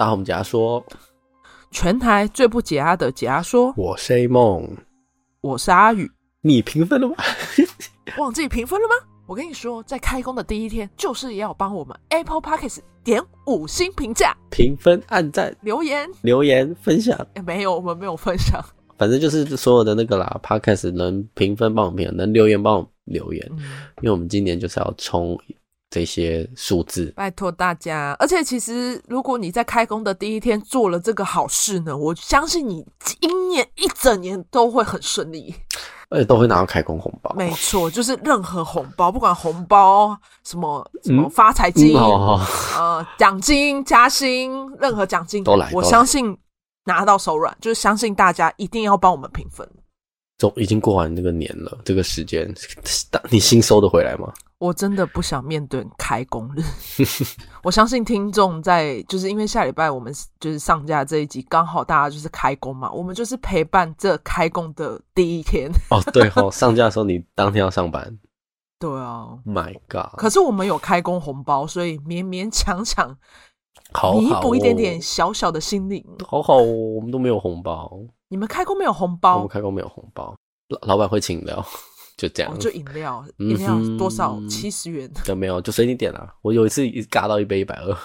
大家好，我们解压说，全台最不解压的解压说，我是 A 梦，我是阿宇。你评分了吗？忘记评分了吗？我跟你说，在开工的第一天，就是要帮我们 Apple Podcast 点五星评价、评分、按赞、留言、留言、分享。欸，没有，我们没有分享。反正就是所有的那个啦，Podcast 能评分帮我们评，能留言帮我们留言，嗯，因为我们今年就是要冲。这些数字，拜托大家。而且，其实如果你在开工的第一天做了这个好事呢，我相信你今年一整年都会很顺利，而且都会拿到开工红包。没错，就是任何红包，不管红包什么什么发财金、嗯哦、呃奖金加薪，任何奖金都来，我相信拿到手软，就是相信大家一定要帮我们评分。总已经过完这个年了，这个时间，你新收得回来吗？我真的不想面对开工日。我相信听众在，就是因为下礼拜我们就是上架这一集，刚好大家就是开工嘛，我们就是陪伴这开工的第一天。哦，对哦，上架的时候你当天要上班。对啊，My God！可是我们有开工红包，所以勉勉强强弥补一点点小小的心灵。好好哦，我们都没有红包。你们开工没有红包？我们开工没有红包，老老板会请的。就这样，哦、就饮料，饮料多少？七十元？就没有，就随你点啦。我有一次一嘎到一杯一百二。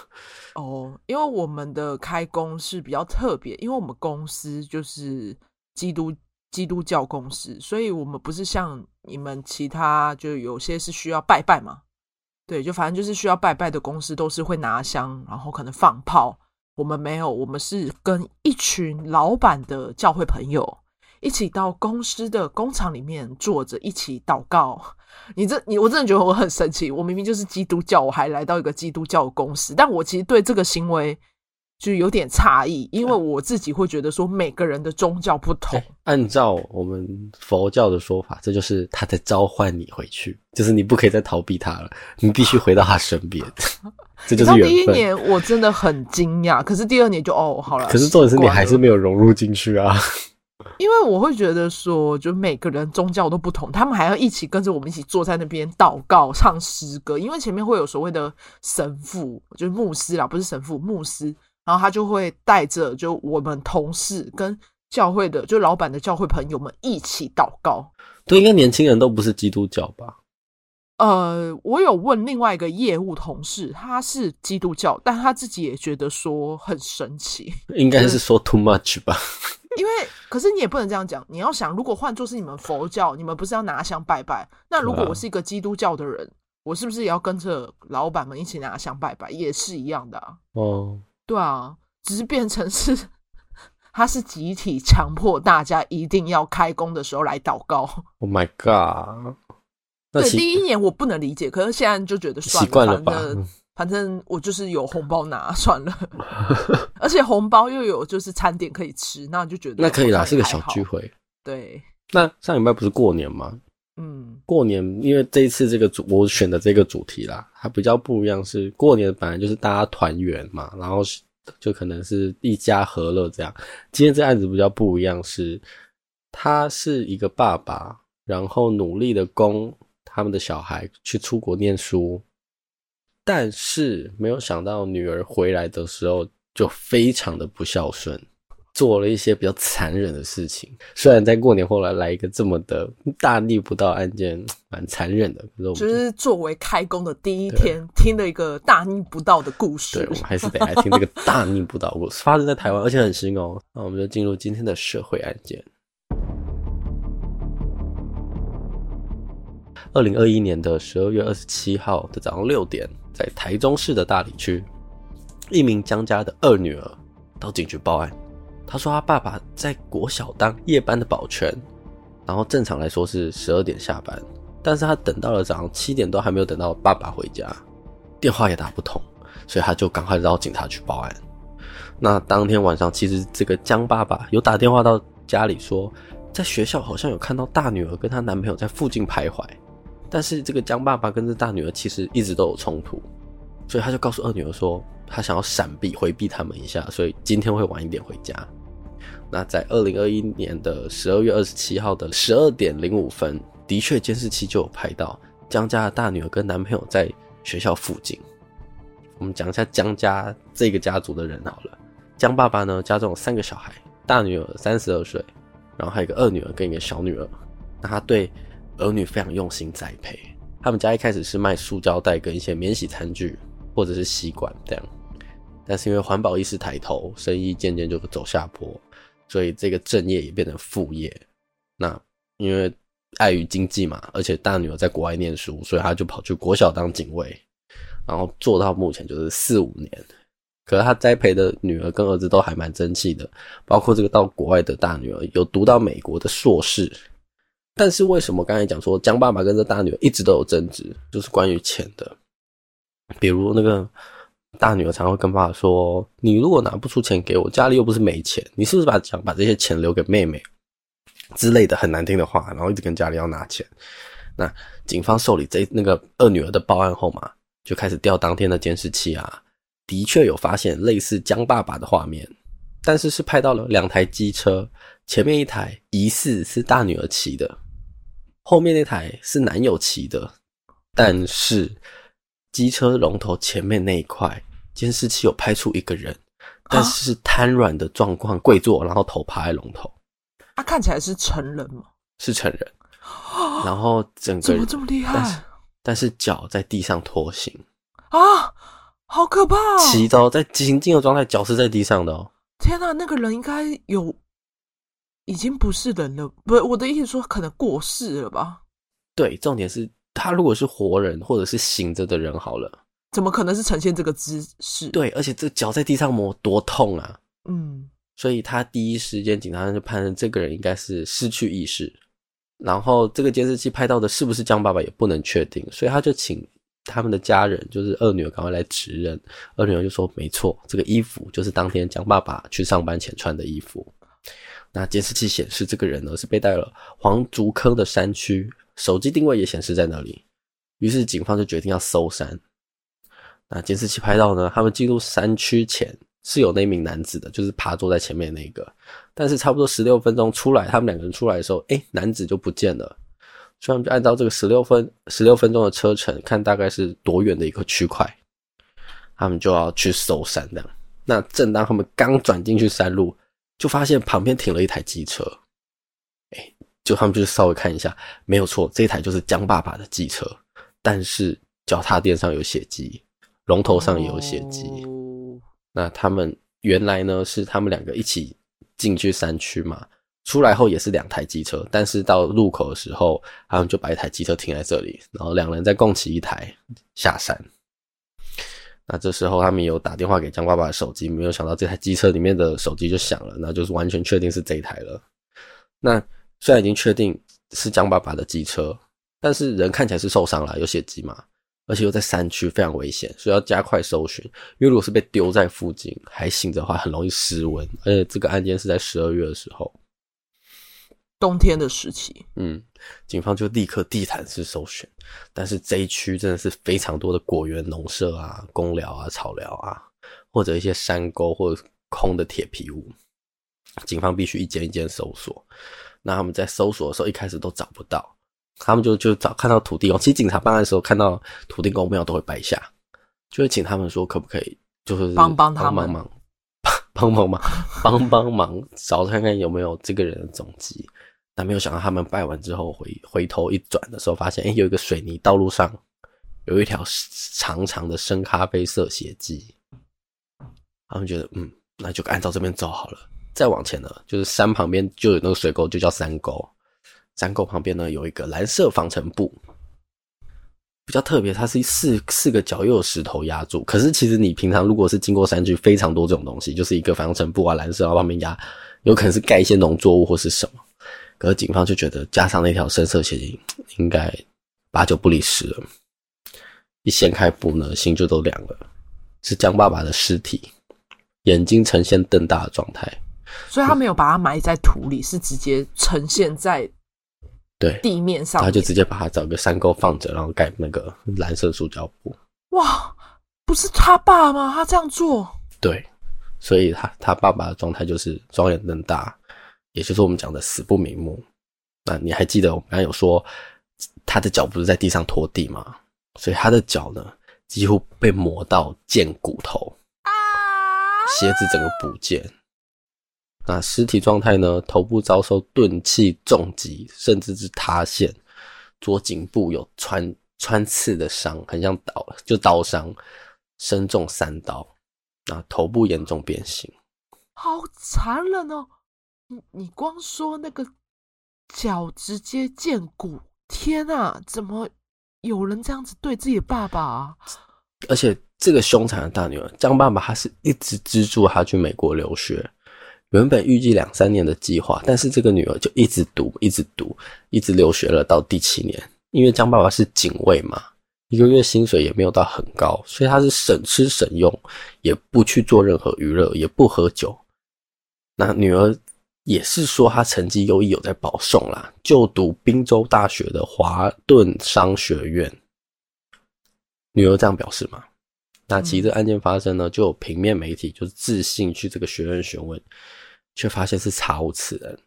哦，因为我们的开工是比较特别，因为我们公司就是基督基督教公司，所以我们不是像你们其他就有些是需要拜拜嘛。对，就反正就是需要拜拜的公司都是会拿香，然后可能放炮。我们没有，我们是跟一群老板的教会朋友。一起到公司的工厂里面坐着，一起祷告。你这你我真的觉得我很神奇。我明明就是基督教，我还来到一个基督教的公司，但我其实对这个行为就有点诧异，因为我自己会觉得说每个人的宗教不同。按照我们佛教的说法，这就是他在召唤你回去，就是你不可以再逃避他了，你必须回到他身边。这就是。第一年我真的很惊讶，可是第二年就哦好了。可是重点是你还是没有融入进去啊。因为我会觉得说，就每个人宗教都不同，他们还要一起跟着我们一起坐在那边祷告、唱诗歌。因为前面会有所谓的神父，就是牧师啦，不是神父，牧师。然后他就会带着就我们同事跟教会的，就老板的教会朋友们一起祷告。对，应该年轻人都不是基督教吧？呃，我有问另外一个业务同事，他是基督教，但他自己也觉得说很神奇。应该是说 too much 吧？因为，可是你也不能这样讲。你要想，如果换作是你们佛教，你们不是要拿香拜拜？那如果我是一个基督教的人，啊、我是不是也要跟着老板们一起拿香拜拜？也是一样的啊。哦，对啊，只是变成是，他是集体强迫大家一定要开工的时候来祷告。Oh my god！对，第一年我不能理解，可是现在就觉得算了，习惯了吧。反正我就是有红包拿算了，而且红包又有就是餐点可以吃，那我就觉得那可以啦，是个小聚会。对，那上礼拜不是过年吗？嗯，过年因为这一次这个主我选的这个主题啦，它比较不一样，是过年本来就是大家团圆嘛，然后就可能是一家和乐这样。今天这案子比较不一样，是他是一个爸爸，然后努力的供他们的小孩去出国念书。但是没有想到女儿回来的时候就非常的不孝顺，做了一些比较残忍的事情。虽然在过年后来来一个这么的大逆不道案件，蛮残忍的。可是我就是作为开工的第一天，听了一个大逆不道的故事。对，我们 还是得来听这个大逆不道故事，发生在台湾，而且很新哦。那我们就进入今天的社会案件。二零二一年的十二月二十七号的早上六点。在台中市的大里区，一名江家的二女儿到警局报案。她说，她爸爸在国小当夜班的保全，然后正常来说是十二点下班，但是她等到了早上七点都还没有等到爸爸回家，电话也打不通，所以她就赶快到警察局报案。那当天晚上，其实这个江爸爸有打电话到家里说，在学校好像有看到大女儿跟她男朋友在附近徘徊。但是这个江爸爸跟这大女儿其实一直都有冲突，所以他就告诉二女儿说，他想要闪避回避他们一下，所以今天会晚一点回家。那在二零二一年的十二月二十七号的十二点零五分，的确监视器就有拍到江家的大女儿跟男朋友在学校附近。我们讲一下江家这个家族的人好了，江爸爸呢，家中有三个小孩，大女儿三十二岁，然后还有一个二女儿跟一个小女儿。那他对儿女非常用心栽培。他们家一开始是卖塑胶袋跟一些免洗餐具或者是吸管这样，但是因为环保意识抬头，生意渐渐就走下坡，所以这个正业也变成副业。那因为碍于经济嘛，而且大女儿在国外念书，所以他就跑去国小当警卫，然后做到目前就是四五年。可是他栽培的女儿跟儿子都还蛮争气的，包括这个到国外的大女儿有读到美国的硕士。但是为什么刚才讲说江爸爸跟这大女儿一直都有争执，就是关于钱的。比如那个大女儿常会跟爸爸说：“你如果拿不出钱给我，家里又不是没钱，你是不是把想把这些钱留给妹妹？”之类的很难听的话，然后一直跟家里要拿钱。那警方受理这那个二女儿的报案后嘛，就开始调当天的监视器啊。的确有发现类似江爸爸的画面，但是是拍到了两台机车，前面一台疑似是大女儿骑的，后面那台是男友骑的。但是机车龙头前面那一块监视器有拍出一个人，但是是瘫软的状况，跪坐，然后头趴在龙头。他看起来是成人吗？是成人。然后整个人怎么这么厉害？但是脚在地上拖行啊！好可怕哦！骑着在行进的状态，脚是在地上的哦。天哪，那个人应该有已经不是人了，不，我的意思说可能过世了吧？对，重点是他如果是活人或者是醒着的人，好了，怎么可能是呈现这个姿势？对，而且这脚在地上磨多痛啊！嗯，所以他第一时间警察就判断这个人应该是失去意识，然后这个监视器拍到的是不是江爸爸也不能确定，所以他就请。他们的家人就是二女儿，赶快来指认。二女儿就说：“没错，这个衣服就是当天江爸爸去上班前穿的衣服。”那监视器显示，这个人呢是被带了黄竹坑的山区，手机定位也显示在那里。于是警方就决定要搜山。那监视器拍到呢，他们进入山区前是有那名男子的，就是趴坐在前面那个。但是差不多十六分钟出来，他们两个人出来的时候，哎，男子就不见了。所以我们就按照这个十六分十六分钟的车程，看大概是多远的一个区块，他们就要去搜山这样。那正当他们刚转进去山路，就发现旁边停了一台机车。哎，就他们就稍微看一下，没有错，这一台就是江爸爸的机车，但是脚踏垫上有血迹，龙头上也有血迹。那他们原来呢是他们两个一起进去山区嘛。出来后也是两台机车，但是到路口的时候，他们就把一台机车停在这里，然后两人再共骑一台下山。那这时候他们有打电话给江爸爸的手机，没有想到这台机车里面的手机就响了，那就是完全确定是这一台了。那虽然已经确定是江爸爸的机车，但是人看起来是受伤了，有血迹嘛，而且又在山区，非常危险，所以要加快搜寻。因为如果是被丢在附近还醒着的话，很容易失温，而且这个案件是在十二月的时候。冬天的时期，嗯，警方就立刻地毯式搜寻，但是这一区真的是非常多的果园、农舍啊、公寮啊、草寮啊，或者一些山沟或者空的铁皮屋，警方必须一间一间搜索。那他们在搜索的时候，一开始都找不到，他们就就找看到土地公。其实警察办案的时候，看到土地公庙都会拜下，就会请他们说可不可以，就是帮帮他们，帮忙，帮帮忙，帮帮忙，找看看有没有这个人的踪迹。但没有想到，他们拜完之后回回头一转的时候，发现哎，有一个水泥道路上有一条长长的深咖啡色血迹。他们觉得，嗯，那就按照这边走好了。再往前呢，就是山旁边就有那个水沟，就叫山沟。山沟旁边呢，有一个蓝色防尘布，比较特别，它是四四个角又有石头压住。可是其实你平常如果是经过山区，非常多这种东西，就是一个防尘布啊，蓝色啊旁边压，有可能是盖一些农作物或是什么。可是警方就觉得加上那条深色血迹，应该八九不离十了。一掀开布呢，心就都凉了。是江爸爸的尸体，眼睛呈现瞪大的状态。所以他没有把它埋在土里，是直接呈现在对地面上。他就直接把它找个山沟放着，然后盖那个蓝色塑胶布。哇，不是他爸吗？他这样做？对，所以他他爸爸的状态就是双眼瞪大。也就是我们讲的死不瞑目。那你还记得我们刚才有说他的脚不是在地上拖地吗？所以他的脚呢，几乎被磨到见骨头。啊！鞋子整个不见。那尸体状态呢？头部遭受钝器重击，甚至是塌陷，左颈部有穿穿刺的伤，很像刀，就刀伤，身中三刀。那头部严重变形，好残忍哦！你你光说那个脚直接见骨，天啊！怎么有人这样子对自己爸爸啊？而且这个凶残的大女儿江爸爸，他是一直资助他去美国留学。原本预计两三年的计划，但是这个女儿就一直读，一直读，一直留学了到第七年。因为江爸爸是警卫嘛，一个月薪水也没有到很高，所以他是省吃省用，也不去做任何娱乐，也不喝酒。那女儿也是说他成绩优异，有在保送啦，就读宾州大学的华顿商学院。女儿这样表示嘛？那其实这案件发生呢，就有平面媒体就是自信去这个学院询问。却发现是查无此人。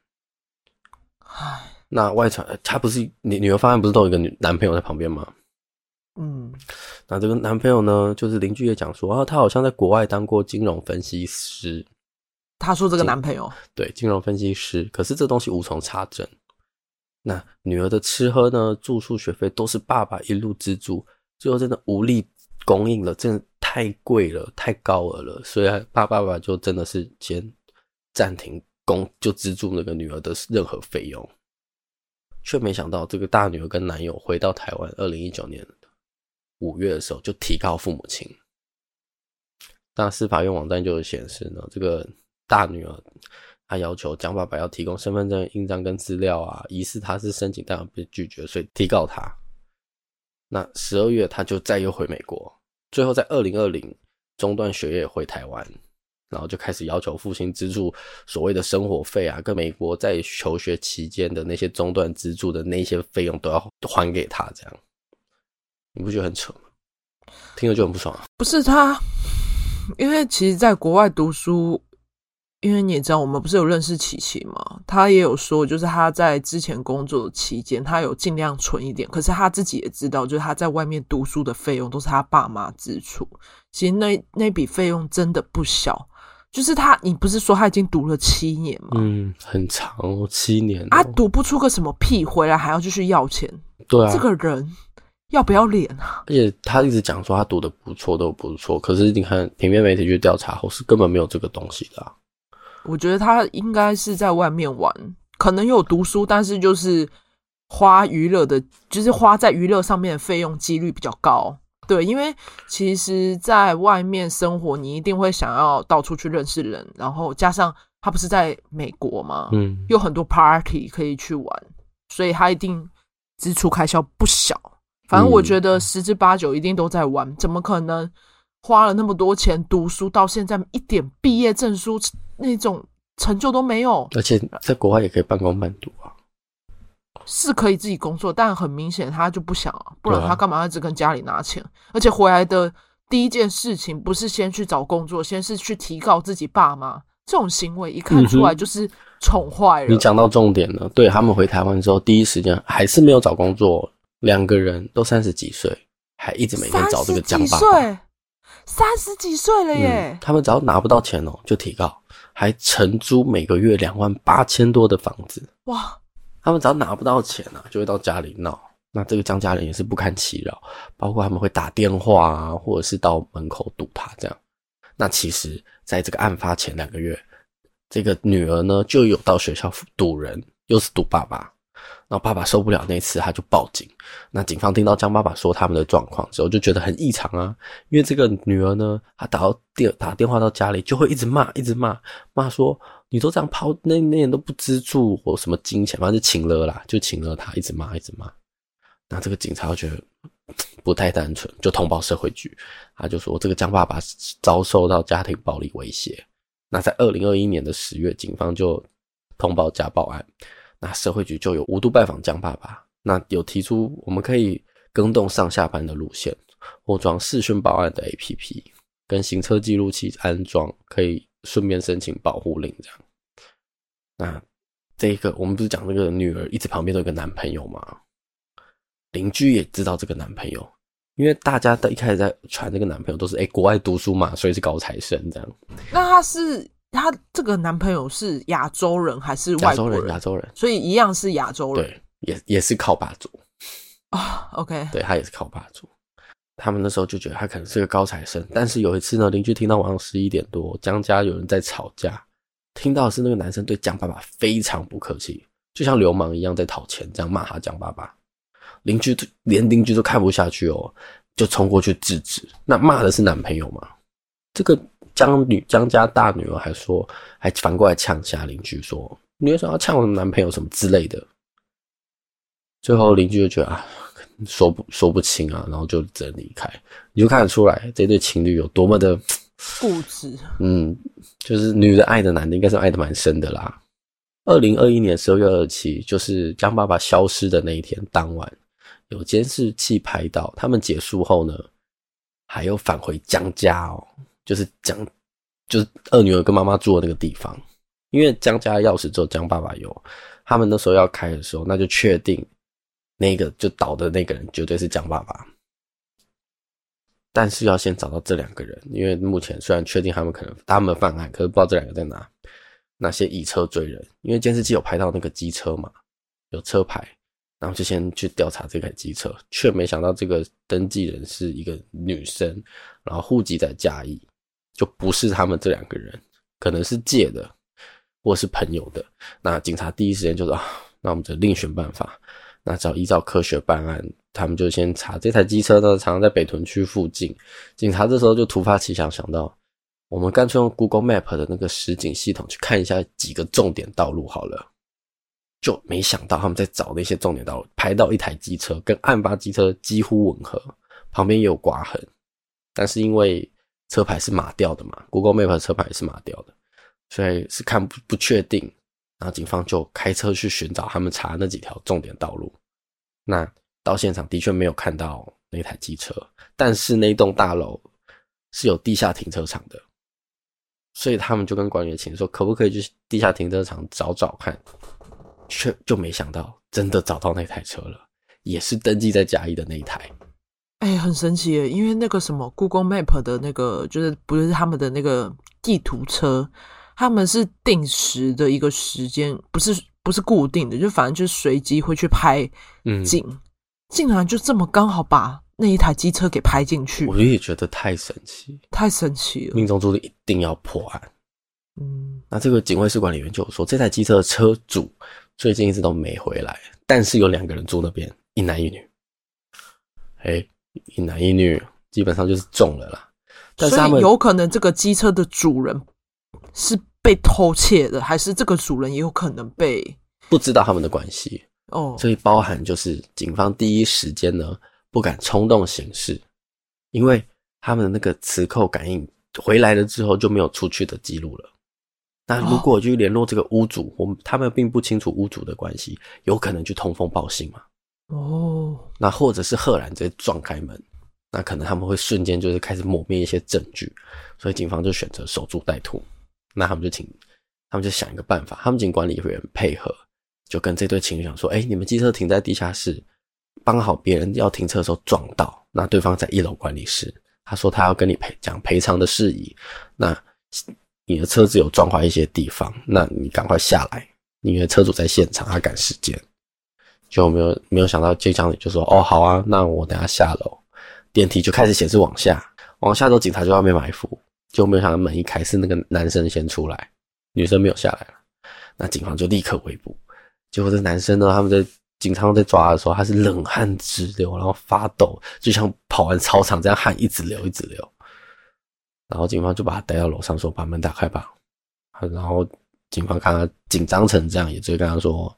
唉，那外传他不是女女儿发现不是都有一个女男朋友在旁边吗？嗯，那这个男朋友呢，就是邻居也讲说啊，他好像在国外当过金融分析师。他说这个男朋友对金融分析师，可是这东西无从查证。那女儿的吃喝呢，住宿学费都是爸爸一路资助，最后真的无力供应了，真的太贵了，太高额了，所以爸爸爸就真的是先。暂停供就资助那个女儿的任何费用，却没想到这个大女儿跟男友回到台湾，二零一九年五月的时候就提告父母亲。那司法院网站就有显示呢，这个大女儿她要求江爸爸要提供身份证印章跟资料啊，疑似他是申请但被拒绝，所以提告他。那十二月他就再又回美国，最后在二零二零中断学业回台湾。然后就开始要求父亲资助所谓的生活费啊，跟美国在求学期间的那些中断资助的那些费用都要还给他，这样你不觉得很扯吗？听了就很不爽啊。不是他，因为其实在国外读书，因为你也知道，我们不是有认识琪琪吗？他也有说，就是他在之前工作期间，他有尽量存一点，可是他自己也知道，就是他在外面读书的费用都是他爸妈支出，其实那那笔费用真的不小。就是他，你不是说他已经读了七年吗？嗯，很长哦，七年哦。啊，读不出个什么屁，回来还要继续要钱。对啊，这个人要不要脸啊？而且他一直讲说他读的不错，都不错。可是你看平面媒体去调查后，是根本没有这个东西的啊。我觉得他应该是在外面玩，可能有读书，但是就是花娱乐的，就是花在娱乐上面的费用几率比较高。对，因为其实，在外面生活，你一定会想要到处去认识人，然后加上他不是在美国吗？嗯，有很多 party 可以去玩，所以他一定支出开销不小。反正我觉得十之八九一定都在玩，嗯，怎么可能花了那么多钱读书，到现在一点毕业证书那种成就都没有？而且在国外也可以半工半读啊。是可以自己工作，但很明显他就不想啊，不然他干嘛一直跟家里拿钱？而且回来的第一件事情不是先去找工作，先是去提告自己爸妈，这种行为一看出来就是宠坏了。你讲到重点了，对，他们回台湾之后，第一时间还是没有找工作，两个人都三十几岁，还一直每天找这个江爸爸。三十几岁了耶、嗯！他们只要拿不到钱哦，就提告，还承租每个月两万八千多的房子。哇！他们只要拿不到钱啊，就会到家里闹。那这个江家人也是不堪其扰，包括他们会打电话啊，或者是到门口堵他这样。那其实，在这个案发前两个月，这个女儿呢就有到学校堵人，又是堵爸爸。然后爸爸受不了那次，他就报警。那警方听到江爸爸说他们的状况之后，就觉得很异常啊，因为这个女儿呢，她打到电打电话到家里，就会一直骂，一直骂，骂说。你都这样抛，那那人都不资助或什么金钱，反正就请了啦，就请了他，一直骂，一直骂。那这个警察觉得不太单纯，就通报社会局，他就说这个江爸爸遭受到家庭暴力威胁。那在二零二一年的十月，警方就通报家暴案，那社会局就有无度拜访江爸爸，那有提出我们可以更动上下班的路线，或装视讯报案的 APP，跟行车记录器安装，可以。顺便申请保护令，这样。那这一个我们不是讲那个女儿一直旁边都有个男朋友吗？邻居也知道这个男朋友，因为大家都一开始在传这个男朋友都是哎、国外读书嘛，所以是高材生这样。那他是他这个男朋友是亚洲人还是外国人？亚洲人，亚洲人，所以一样是亚洲人。对，也也是靠霸主啊。Oh, OK，对他也是靠霸主。他们那时候就觉得他可能是个高材生，但是有一次呢，邻居听到晚上十一点多江家有人在吵架，听到的是那个男生对江爸爸非常不客气，就像流氓一样在讨钱，这样骂他江爸爸。邻居连邻居都看不下去哦，就冲过去制止。那骂的是男朋友吗？这个江女江家大女儿还说，还反过来呛其他邻居说：“你为什么要呛我的男朋友什么之类的？”最后邻居就觉得啊。说不说不清啊，然后就只能离开。你就看得出来这对情侣有多么的固执。嗯，就是女的爱的男的应该是爱的蛮深的啦。二零二一年十二月二十七，就是江爸爸消失的那一天当晚，有监视器拍到他们结束后呢，还有返回江家哦，就是江，就是二女儿跟妈妈住的那个地方，因为江家钥匙只有江爸爸有，他们那时候要开的时候，那就确定。那个就倒的那个人绝对是江爸爸，但是要先找到这两个人，因为目前虽然确定他们可能他们犯案，可是不知道这两个在哪。那先以车追人，因为监视器有拍到那个机车嘛，有车牌，然后就先去调查这台机车，却没想到这个登记人是一个女生，然后户籍在嘉义，就不是他们这两个人，可能是借的或是朋友的。那警察第一时间就说啊，那我们就另选办法。那只要依照科学办案，他们就先查这台机车呢，常常在北屯区附近。警察这时候就突发奇想，想到我们干脆用 Google Map 的那个实景系统去看一下几个重点道路好了。就没想到他们在找那些重点道路，拍到一台机车跟案发机车几乎吻合，旁边也有刮痕，但是因为车牌是码掉的嘛，Google Map 的车牌也是码掉的，所以是看不不确定。然后警方就开车去寻找他们查那几条重点道路。那到现场的确没有看到那台机车，但是那栋大楼是有地下停车场的，所以他们就跟管理员请说，可不可以去地下停车场找找看？却就没想到真的找到那台车了，也是登记在嘉义的那一台。哎，很神奇耶，因为那个什么 Google Map 的那个，就是不是他们的那个地图车。他们是定时的一个时间，不是不是固定的，就反正就是随机会去拍景，嗯，竟然就这么刚好把那一台机车给拍进去，我也觉得太神奇，太神奇了。命中注定一定要破案。嗯，那这个警卫室管理员就有说，这台机车的车主最近一直都没回来，但是有两个人住那边，一男一女。哎，一男一女，基本上就是中了啦。但是有可能这个机车的主人是。被偷窃的，还是这个主人也有可能被不知道他们的关系哦，所以包含就是警方第一时间呢不敢冲动行事，因为他们的那个磁扣感应回来了之后就没有出去的记录了。那如果去联络这个屋主，我们他们并不清楚屋主的关系，有可能去通风报信嘛？哦，那或者是赫然直接撞开门，那可能他们会瞬间就是开始抹灭一些证据，所以警方就选择守株待兔。那他们就请，他们就想一个办法，他们请管理员配合，就跟这对情侣讲说：“哎、你们机车停在地下室，刚好别人要停车的时候撞到，那对方在一楼管理室，他说他要跟你赔讲赔偿的事宜。那你的车子有撞坏一些地方，那你赶快下来，因为车主在现场，他赶时间。就没有没有想到，这经理就说：哦，好啊，那我等下下楼，电梯就开始显示往下，往下走警察就在外面埋伏。”就没有想到门一开，是那个男生先出来，女生没有下来。那警方就立刻围捕。结果这男生呢，他们在警察在抓的时候，他是冷汗直流，然后发抖，就像跑完操场这样汗一直流一直流。然后警方就把他带到楼上，说：“把门打开吧。”然后警方看他紧张成这样，也就跟他说：“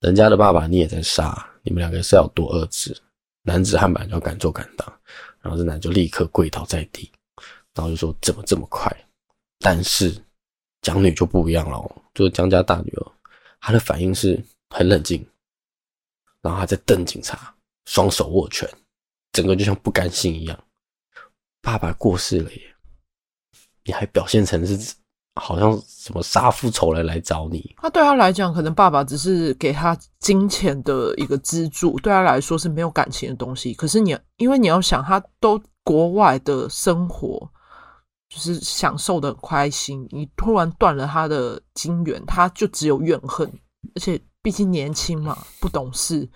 人家的爸爸你也在杀，你们两个是要多恶质？男子汉板就要敢做敢当。”然后这男就立刻跪倒在地。然后就说怎么这么快？但是江女就不一样了，就是江家大女儿，她的反应是很冷静，然后她在瞪警察，双手握拳，整个就像不甘心一样。爸爸过世了耶，你还表现成是好像什么杀父仇人来找你。他对他来讲，可能爸爸只是给他金钱的一个资助，对他来说是没有感情的东西。可是你，因为你要想，他都国外的生活，就是享受的很开心，你突然断了他的金源，他就只有怨恨。而且毕竟年轻嘛，不懂事，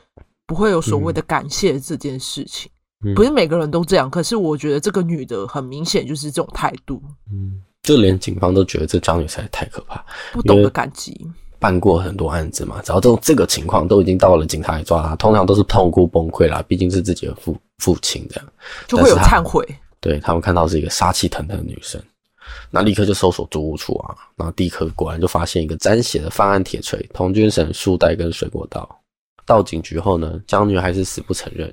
不会有所谓的感谢这件事情。嗯、不是每个人都这样，可是我觉得这个女的很明显就是这种态度。嗯，就连警方都觉得这张女实在太可怕，不懂得感激。办过很多案子嘛，只要这种这个情况都已经到了警察来抓他，通常都是痛哭崩溃啦，毕竟是自己的父父亲这样，就会有忏悔。对，他们看到是一个杀气腾腾的女生。那立刻就搜索租屋处啊，然后立刻果然就发现一个沾血的犯案铁锤、童军绳、束带跟水果刀。到警局后呢，江女还是死不承认。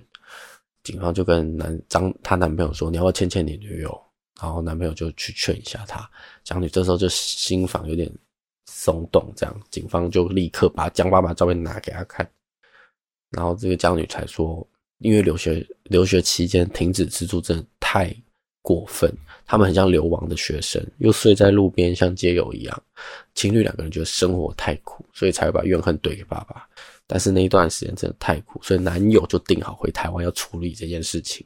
警方就跟男张她男朋友说：“你要不要牵牵你女友？”然后男朋友就去劝一下她。江女这时候就心房有点松动，这样警方就立刻把江爸爸照片拿给她看。然后这个江女才说：“因为留学留学期间停止吃住真的太过分。”他们很像流亡的学生，又睡在路边，像街友一样。情侣两个人觉得生活太苦，所以才会把怨恨怼给爸爸。但是那一段时间真的太苦，所以男友就定好回台湾要处理这件事情。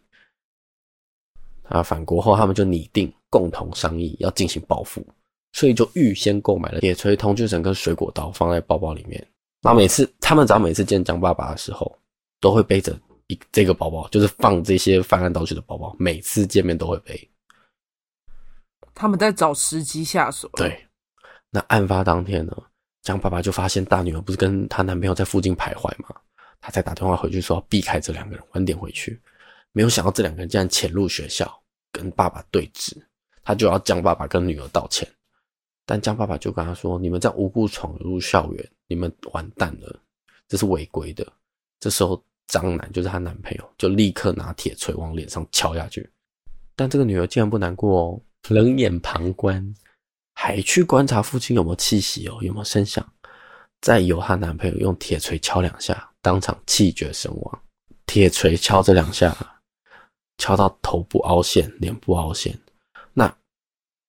啊，返国后他们就拟定共同商议要进行报复，所以就预先购买了铁锤、童军绳跟水果刀，放在包包里面。然后每次他们只要每次见张爸爸的时候，都会背着一这个包包，就是放这些犯案道具的包包，每次见面都会背。他们在找时机下手。对，那案发当天呢，张爸爸就发现大女儿不是跟她男朋友在附近徘徊吗？他才打电话回去说要避开这两个人，晚点回去。没有想到这两个人竟然潜入学校跟爸爸对峙，他就要江爸爸跟女儿道歉。但江爸爸就跟他说：“你们这样无故闯入校园，你们完蛋了，这是违规的。”这时候张男就是她男朋友，就立刻拿铁锤往脸上敲下去。但这个女儿竟然不难过哦。冷眼旁观，还去观察父亲有没有气息哦，有没有声响，再由她男朋友用铁锤敲两下，当场气绝身亡。铁锤敲这两下，敲到头部凹陷、脸部凹陷，那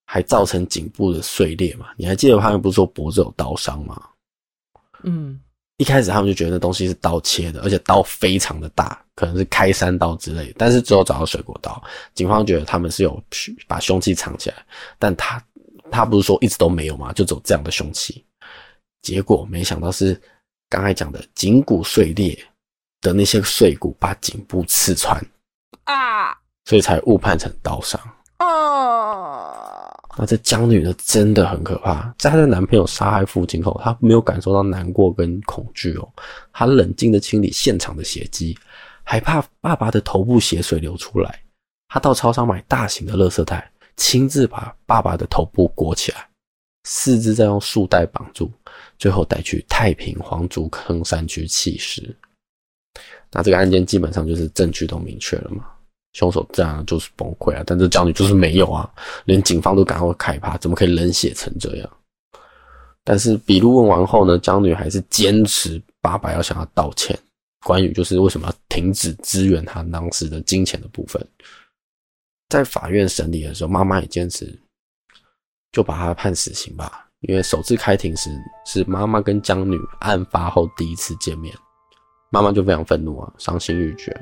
还造成颈部的碎裂嘛？你还记得他们不是说脖子有刀伤吗？嗯。一开始他们就觉得那东西是刀切的，而且刀非常的大，可能是开山刀之类的。但是最后找到水果刀，警方觉得他们是有把凶器藏起来，但他他不是说一直都没有吗？就只有这样的凶器。结果没想到是刚才讲的颈骨碎裂的那些碎骨把颈部刺穿啊，所以才误判成刀伤啊。那这江女的，真的很可怕。在她的男朋友杀害父亲后，她没有感受到难过跟恐惧哦，她冷静的清理现场的血迹，还怕爸爸的头部血水流出来。她到超商买大型的垃圾袋，亲自把爸爸的头部裹起来，四肢再用束带绑住，最后带去太平黄竹坑山区弃尸。那这个案件基本上就是证据都明确了嘛。凶手这样就是崩溃啊，但这江女就是没有啊，连警方都感到害怕，怎么可以冷血成这样？但是笔录问完后呢，江女还是坚持爸爸要向她道歉，关于就是为什么要停止支援他当时的金钱的部分。在法院审理的时候，妈妈也坚持就把他判死刑吧，因为首次开庭时是妈妈跟江女案发后第一次见面。妈妈就非常愤怒啊，伤心欲绝。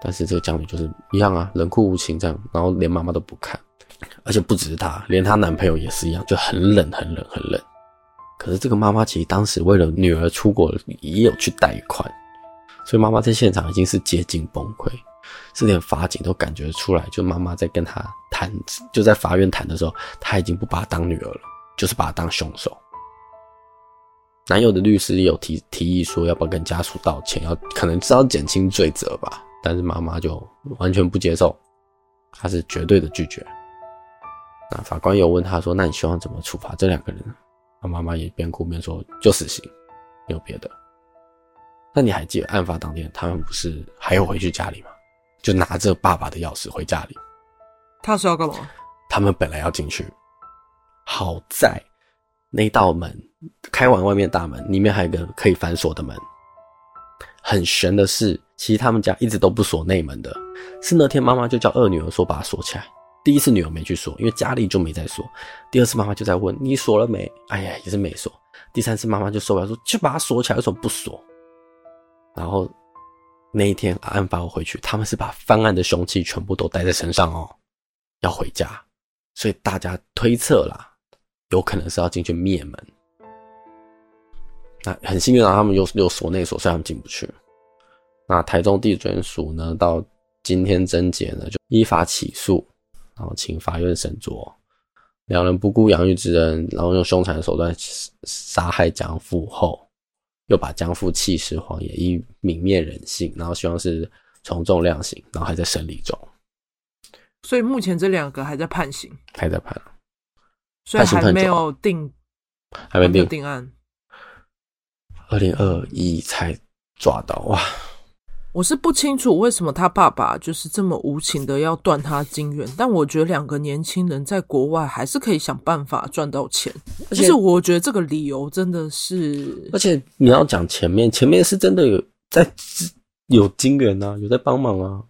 但是这个江女就是一样啊，冷酷无情这样，然后连妈妈都不看，而且不只是她，连她男朋友也是一样，就很冷、很冷、很冷。可是这个妈妈其实当时为了女儿出国也有去贷款，所以妈妈在现场已经是接近崩溃，是连法警都感觉出来，就妈妈在跟她谈，就在法院谈的时候，她已经不把她当女儿了，就是把她当凶手。男友的律师也有提提议说，要不要跟家属道歉，要可能是要减轻罪责吧。但是妈妈就完全不接受，她是绝对的拒绝。那法官有问她说：“那你希望怎么处罚这两个人？”那妈妈也边哭边说：“就死刑，没有别的。”那你还记得案发当天他们不是还要回去家里吗？就拿着爸爸的钥匙回家里。他是要干嘛？他们本来要进去，好在。那道门开完，外面大门里面还有一个可以反锁的门。很玄的是，其实他们家一直都不锁内门的，是那天妈妈就叫二女儿说把它锁起来，第一次女儿没去锁，因为家里就没在锁。第二次妈妈就在问你锁了没？哎呀，也是没锁。第三次妈妈就受不了说，就把它锁起来，为什么不锁？然后那一天案发后回去，他们是把犯案的凶器全部都带在身上哦，要回家，所以大家推测啦，有可能是要进去灭门。那很幸运啊，他们又又锁内锁，所以他们进不去。那台中地检署呢，到今天侦结呢，就依法起诉，然后请法院审酌。两人不顾养育之恩，然后用凶残的手段杀害江父后，又把江父弃尸荒野，以泯灭人性，然后希望是从重量刑，然后还在审理中。所以目前这两个还在判刑，还在判，所以还没有定，还没定，定，案。二零二一才抓到哇！我是不清楚为什么他爸爸就是这么无情的要断他金援，但我觉得两个年轻人在国外还是可以想办法赚到钱。而且我觉得这个理由真的是，而且你要讲前面，前面是真的有在有金援啊，有在帮忙啊。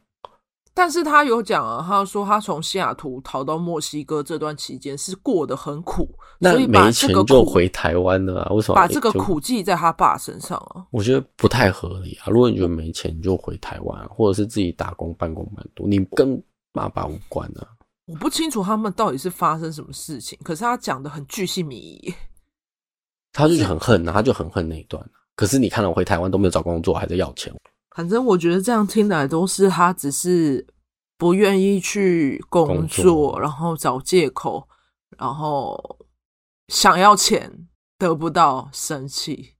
但是他有讲啊，他说他从西雅图逃到墨西哥这段期间是过得很苦，那所以把这个没钱就回台湾了啊？为什么把这个苦记在他爸身上啊？我觉得不太合理啊！如果你觉得没钱，你就回台湾，或者是自己打工半工半读，你跟爸爸无关啊。我不清楚他们到底是发生什么事情，可是他讲的很巨细靡遗，他就很恨啊，他就很恨那一段。可是你看到我回台湾都没有找工作，还在要钱。反正我觉得这样听来都是他只是不愿意去工作，工作然后找借口，然后想要钱得不到，生气。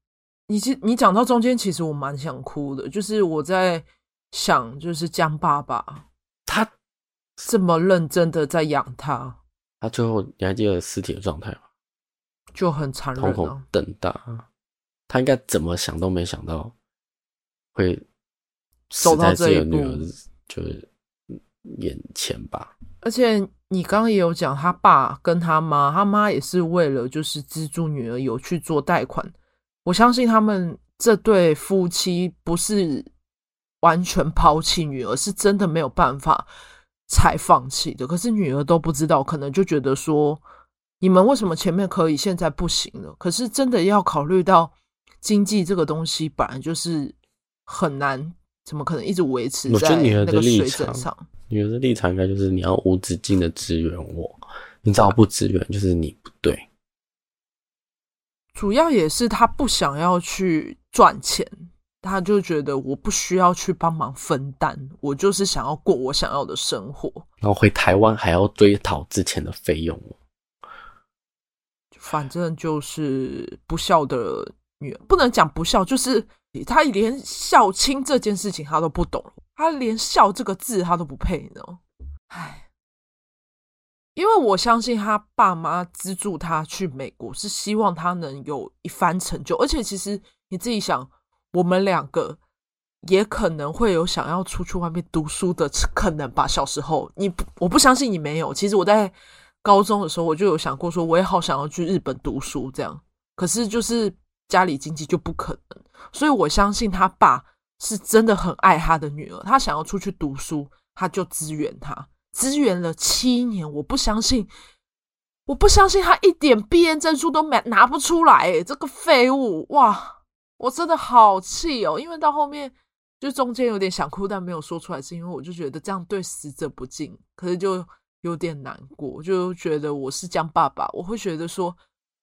你其你讲到中间，其实我蛮想哭的，就是我在想，就是江爸爸他这么认真的在养他，他最后你还记得尸体的状态吗？就很残忍，瞳孔瞪大，他应该怎么想都没想到会。走到这一步，就是眼前吧。而且你刚刚也有讲，他爸跟他妈，他妈也是为了就是资助女儿有去做贷款。我相信他们这对夫妻不是完全抛弃女儿，是真的没有办法才放弃的。可是女儿都不知道，可能就觉得说，你们为什么前面可以，现在不行了？可是真的要考虑到经济这个东西，本来就是很难。怎么可能一直维持在那个水准上？女儿的立场应该就是你要无止境的支援我，你只要不支援就是你不对。主要也是他不想要去赚钱，他就觉得我不需要去帮忙分担，我就是想要过我想要的生活。然后回台湾还要追讨之前的费用，反正就是不孝的女儿，不能讲不孝，就是。他连孝亲这件事情他都不懂，他连孝这个字他都不配呢。唉，因为我相信他爸妈资助他去美国，是希望他能有一番成就。而且其实你自己想，我们两个也可能会有想要出去外面读书的可能吧。小时候，你不，我不相信你没有。其实我在高中的时候，我就有想过说，我也好想要去日本读书这样。可是就是。家里经济就不可能，所以我相信他爸是真的很爱他的女儿。他想要出去读书，他就支援他，支援了七年。我不相信，我不相信他一点毕业证书都没拿不出来。这个废物！哇，我真的好气哦！因为到后面就中间有点想哭，但没有说出来，是因为我就觉得这样对死者不敬，可是就有点难过，就觉得我是江爸爸，我会觉得说。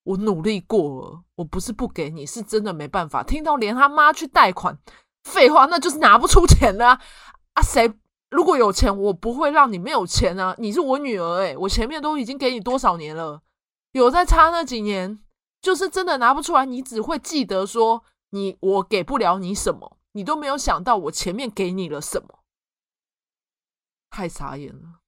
我努力过了，我不是不给你，是真的没办法。听到连他妈去贷款，废话，那就是拿不出钱的啊！啊，谁如果有钱，我不会让你没有钱啊！你是我女儿诶，我前面都已经给你多少年了，有在差那几年，就是真的拿不出来。你只会记得说你我给不了你什么，你都没有想到我前面给你了什么，太傻眼了。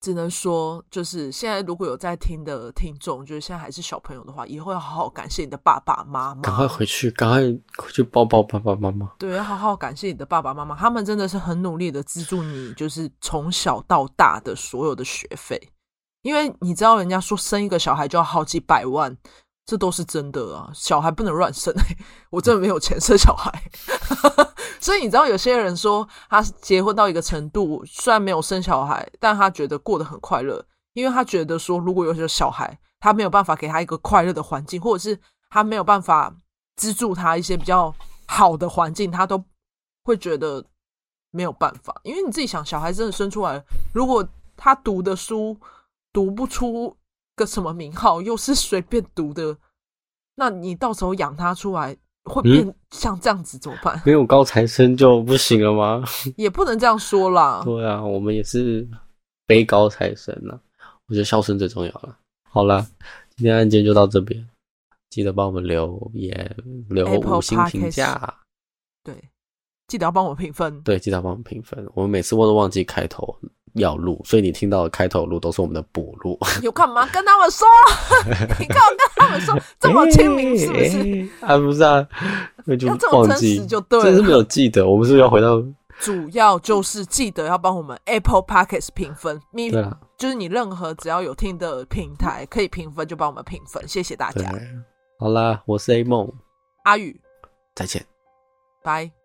只能说，就是现在如果有在听的听众，就是现在还是小朋友的话，以后要好好感谢你的爸爸妈妈。赶快回去，赶快回去抱抱爸爸妈妈。对，要好好感谢你的爸爸妈妈，他们真的是很努力的资助你，就是从小到大的所有的学费。因为你知道，人家说生一个小孩就要好几百万，这都是真的啊！小孩不能乱生，欸，我真的没有钱生小孩。所以你知道，有些人说他结婚到一个程度，虽然没有生小孩，但他觉得过得很快乐，因为他觉得说，如果有些小孩，他没有办法给他一个快乐的环境，或者是他没有办法资助他一些比较好的环境，他都会觉得没有办法。因为你自己想，小孩真的生出来，如果他读的书读不出。个什么名号，又是随便读的，那你到时候养他出来会变像这样子怎么办？嗯、没有高材生就不行了吗？也不能这样说啦。对啊，我们也是非高材生啊。我觉得孝顺最重要了。好了，今天案件就到这边，记得帮我们留言，留五星评价。对，记得要帮我评分。对，记得要帮我们评分。我们每次我都忘记开头。要录，所以你听到的开头录都是我们的补录。有干嘛跟他们说？你干嘛跟他们说这么亲民是不是？欸欸、啊，不是啊，那就忘记就对了。真是没有记得，我们是不是要回到？主要就是记得要帮我们 Apple Podcast 评分。对啊，就是你任何只要有听的平台可以评分，就帮我们评分。谢谢大家。好啦，我是 A 梦，阿宇，再见，拜。